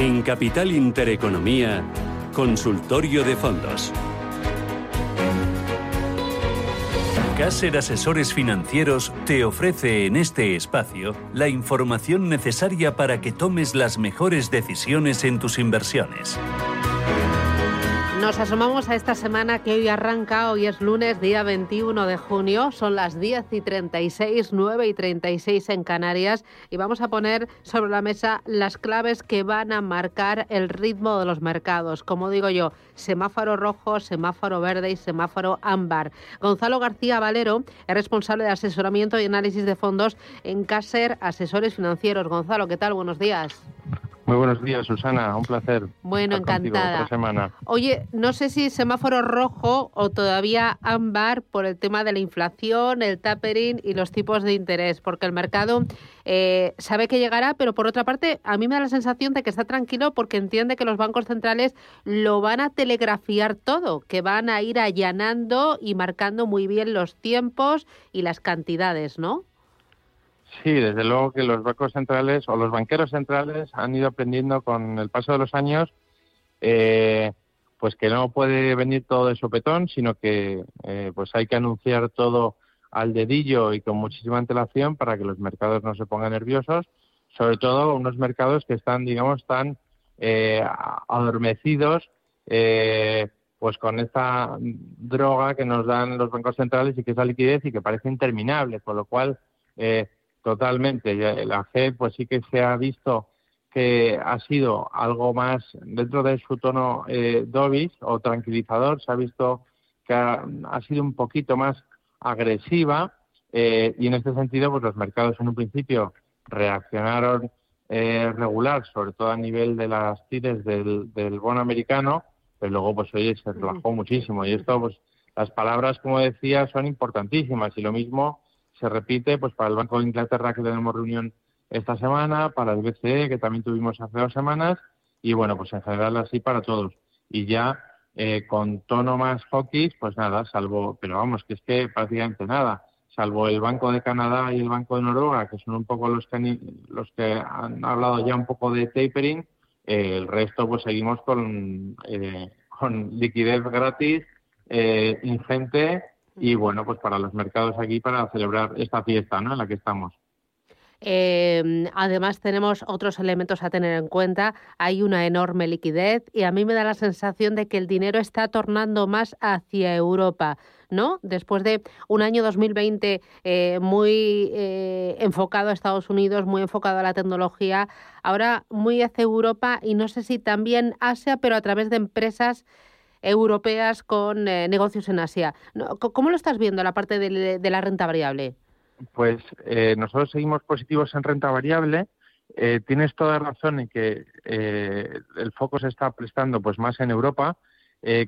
En Capital Intereconomía, Consultorio de Fondos. Caser Asesores Financieros te ofrece en este espacio la información necesaria para que tomes las mejores decisiones en tus inversiones. Nos asomamos a esta semana que hoy arranca, hoy es lunes, día 21 de junio, son las 10 y 36, 9 y 36 en Canarias y vamos a poner sobre la mesa las claves que van a marcar el ritmo de los mercados. Como digo yo, semáforo rojo, semáforo verde y semáforo ámbar. Gonzalo García Valero es responsable de asesoramiento y análisis de fondos en Caser Asesores Financieros. Gonzalo, ¿qué tal? Buenos días. Muy buenos días, Susana. Un placer. Bueno, encantada. semana. Oye, no sé si semáforo rojo o todavía ámbar por el tema de la inflación, el tapering y los tipos de interés, porque el mercado eh, sabe que llegará, pero por otra parte, a mí me da la sensación de que está tranquilo porque entiende que los bancos centrales lo van a telegrafiar todo, que van a ir allanando y marcando muy bien los tiempos y las cantidades, ¿no? Sí, desde luego que los bancos centrales o los banqueros centrales han ido aprendiendo con el paso de los años eh, pues que no puede venir todo de sopetón, sino que eh, pues hay que anunciar todo al dedillo y con muchísima antelación para que los mercados no se pongan nerviosos, sobre todo unos mercados que están, digamos, tan eh, adormecidos pues con esta droga que nos dan los bancos centrales y que es la liquidez y que parece interminable, con lo cual Totalmente. La FED pues sí que se ha visto que ha sido algo más dentro de su tono eh, dovish o tranquilizador, se ha visto que ha, sido un poquito más agresiva eh, y en este sentido pues los mercados en un principio reaccionaron eh, regular, sobre todo a nivel de las tires del, del bono americano, pero luego pues oye se relajó muchísimo y esto pues las palabras como decía son importantísimas y lo mismo se repite pues para el Banco de Inglaterra que tenemos reunión esta semana, para el BCE que también tuvimos hace dos semanas y bueno, pues en general así para todos. Y ya eh, con tono más hawkish, pues nada, salvo, pero vamos, que es que prácticamente nada, salvo el Banco de Canadá y el Banco de Noruega, que son un poco los que han, los que han hablado ya un poco de tapering, eh, el resto pues seguimos con, eh, con liquidez gratis, ingente y bueno, pues para los mercados aquí para celebrar esta fiesta ¿no? en la que estamos. Eh, además tenemos otros elementos a tener en cuenta. Hay una enorme liquidez y a mí me da la sensación de que el dinero está tornando más hacia Europa. ¿no? Después de un año 2020 eh, muy eh, enfocado a Estados Unidos, muy enfocado a la tecnología, ahora muy hacia Europa y no sé si también Asia, pero a través de empresas europeas con eh, negocios en Asia. ¿Cómo lo estás viendo la parte de, la renta variable? Pues eh, nosotros seguimos positivos en renta variable. Eh, tienes toda razón en que el foco se está prestando pues más en Europa.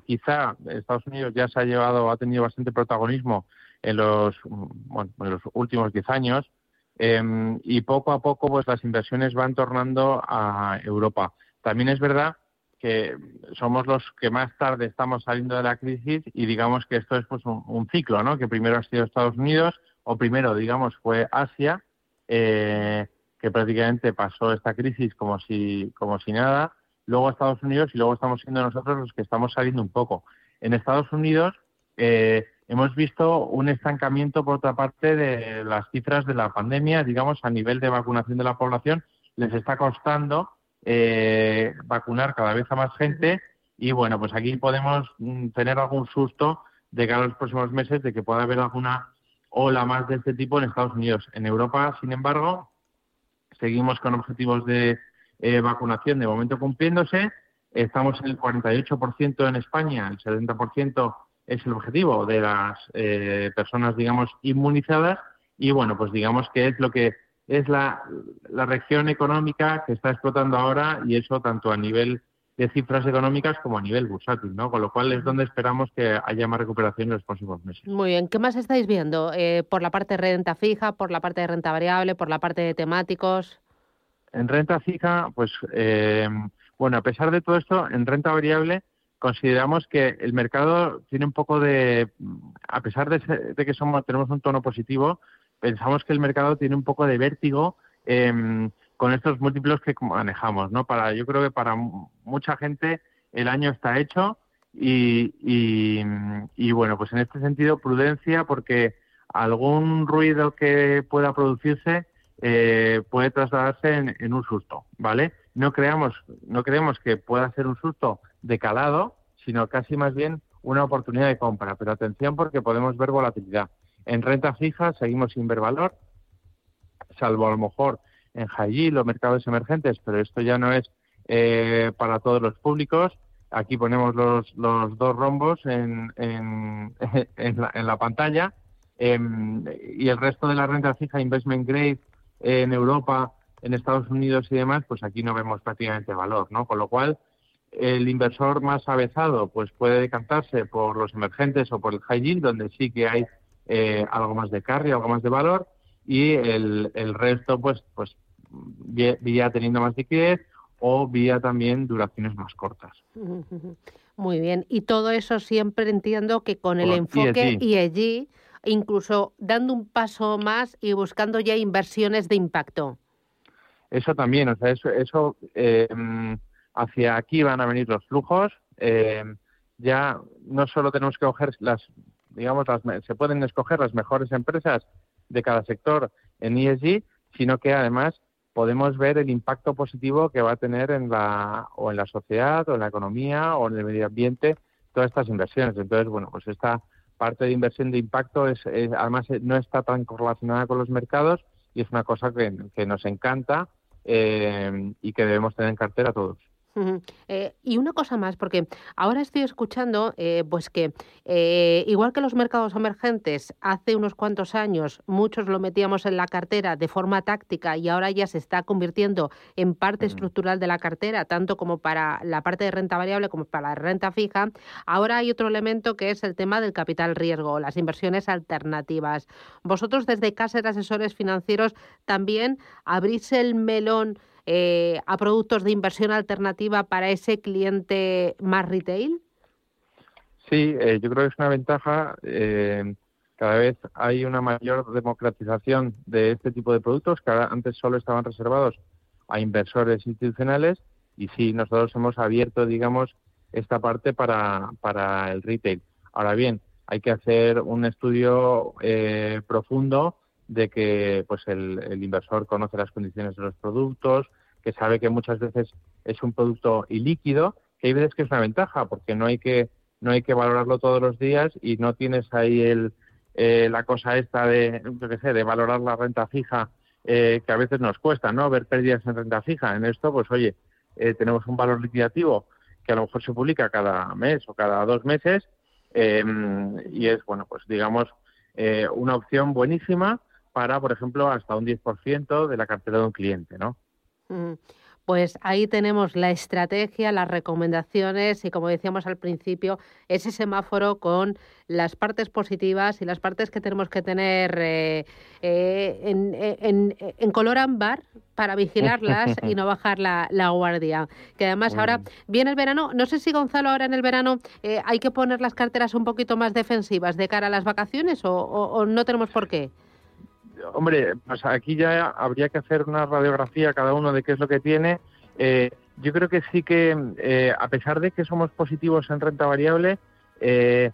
quizá Estados Unidos ya se ha llevado, ha tenido bastante protagonismo en los, en los últimos 10 años em, y poco a poco pues las inversiones van tornando a Europa. También es verdad que somos los que más tarde estamos saliendo de la crisis y digamos que esto es pues un, ciclo, ¿no? Que primero ha sido Estados Unidos o primero, digamos, fue Asia, eh, que prácticamente pasó esta crisis como si como si nada, luego Estados Unidos y luego estamos siendo nosotros los que estamos saliendo un poco. En Estados Unidos eh, hemos visto un estancamiento por otra parte de las cifras de la pandemia, digamos, a nivel de vacunación de la población, les está costando eh, vacunar cada vez a más gente y bueno, pues aquí podemos mm, tener algún susto de cara a los próximos meses de que pueda haber alguna ola más de este tipo en Estados Unidos. En Europa, sin embargo, seguimos con objetivos de eh, vacunación de momento cumpliéndose. Estamos en el 48% en España, el 70% es el objetivo de las eh, personas, digamos, inmunizadas y bueno, pues digamos que es lo que es la, la reacción económica que está explotando ahora y eso tanto a nivel de cifras económicas como a nivel bursátil, ¿no? Con lo cual es donde esperamos que haya más recuperación en los próximos meses. Muy bien. ¿Qué más estáis viendo? Eh, ¿Por la parte de renta fija, por la parte de renta variable, por la parte de temáticos? En renta fija, pues, eh, bueno, a pesar de todo esto, en renta variable consideramos que el mercado tiene un poco de, a pesar de, que somos, tenemos un tono positivo, pensamos que el mercado tiene un poco de vértigo eh, con estos múltiplos que manejamos, ¿no? Para, yo creo que para mucha gente el año está hecho y, y, bueno, pues en este sentido prudencia porque algún ruido que pueda producirse eh, puede trasladarse en, un susto, ¿vale? No creamos, no creemos que pueda ser un susto de calado, sino casi más bien una oportunidad de compra. Pero atención porque podemos ver volatilidad. En renta fija seguimos sin ver valor, salvo a lo mejor en high los mercados emergentes, pero esto ya no es eh, para todos los públicos. Aquí ponemos los, los dos rombos en, en, en, la, pantalla em, y el resto de la renta fija, investment grade en Europa, en Estados Unidos y demás, pues aquí no vemos prácticamente valor, ¿no? Con lo cual, el inversor más avezado pues puede decantarse por los emergentes o por el high yield, donde sí que hay eh, algo más de carry, algo más de valor, y el, el resto pues pues vía teniendo más liquidez o vía también duraciones más cortas. Muy bien, y todo eso siempre entiendo que con el enfoque ESG, incluso dando un paso más y buscando ya inversiones de impacto. Eso también, o sea, eso, eso eh, hacia aquí van a venir los flujos. Eh, ya no solo tenemos que coger las, digamos, las, se pueden escoger las mejores empresas de cada sector en ESG, sino que además podemos ver el impacto positivo que va a tener en la, o en la sociedad, o en la economía, o en el medio ambiente, todas estas inversiones. Entonces, bueno, pues esta parte de inversión de impacto es, además no está tan correlacionada con los mercados y es una cosa que, que nos encanta eh, y que debemos tener en cartera todos. Eh, y una cosa más, porque ahora estoy escuchando eh, pues que eh, igual que los mercados emergentes, hace unos cuantos años muchos lo metíamos en la cartera de forma táctica y ahora ya se está convirtiendo en parte estructural de la cartera, tanto como para la parte de renta variable como para la renta fija, ahora hay otro elemento que es el tema del capital riesgo, las inversiones alternativas. Vosotros desde Caser Asesores Financieros también abrís el melón eh, a productos de inversión alternativa para ese cliente más retail? Sí, eh, yo creo que es una ventaja. Eh, cada vez hay una mayor democratización de este tipo de productos que antes solo estaban reservados a inversores institucionales y sí, nosotros hemos abierto, digamos, esta parte para, para el retail. Ahora bien, hay que hacer un estudio profundo de que pues el, inversor conoce las condiciones de los productos, que sabe que muchas veces es un producto ilíquido, que hay veces que es una ventaja, porque no hay que no hay que valorarlo todos los días y no tienes ahí el, eh, la cosa esta de, de valorar la renta fija, eh, que a veces nos cuesta, ¿no? Ver pérdidas en renta fija. En esto, pues oye, eh, tenemos un valor liquidativo que a lo mejor se publica cada mes o cada dos meses y es, bueno, pues digamos, una opción buenísima para, por ejemplo, hasta un 10% de la cartera de un cliente, ¿no? Mm, pues ahí tenemos la estrategia, las recomendaciones y como decíamos al principio, ese semáforo con las partes positivas y las partes que tenemos que tener eh, eh, en, color ámbar para vigilarlas y no bajar la, guardia. Que además ahora viene el verano, no sé si Gonzalo ahora en el verano eh, hay que poner las carteras un poquito más defensivas de cara a las vacaciones o no tenemos por qué hombre, pues aquí ya habría que hacer una radiografía cada uno de qué es lo que tiene. Eh, yo creo que sí que, eh, a pesar de que somos positivos en renta variable, eh,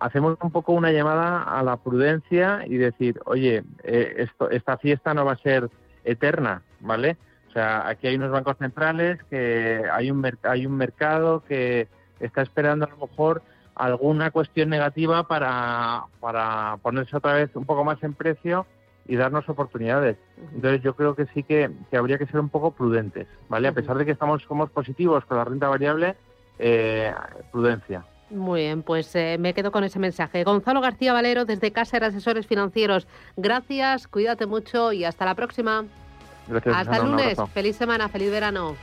hacemos un poco una llamada a la prudencia y decir, oye, esto, esta fiesta no va a ser eterna, ¿vale? O sea, aquí hay unos bancos centrales, que hay un, hay un mercado que está esperando a lo mejor alguna cuestión negativa para, para ponerse otra vez un poco más en precio y darnos oportunidades. Entonces yo creo que sí que, habría que ser un poco prudentes, ¿vale? A pesar de que estamos somos positivos con la renta variable, eh, prudencia. Muy bien, pues eh, me quedo con ese mensaje. Gonzalo García Valero, desde Casa de Asesores Financieros. Gracias, cuídate mucho y hasta la próxima. Gracias, hasta el lunes. Feliz semana, feliz verano.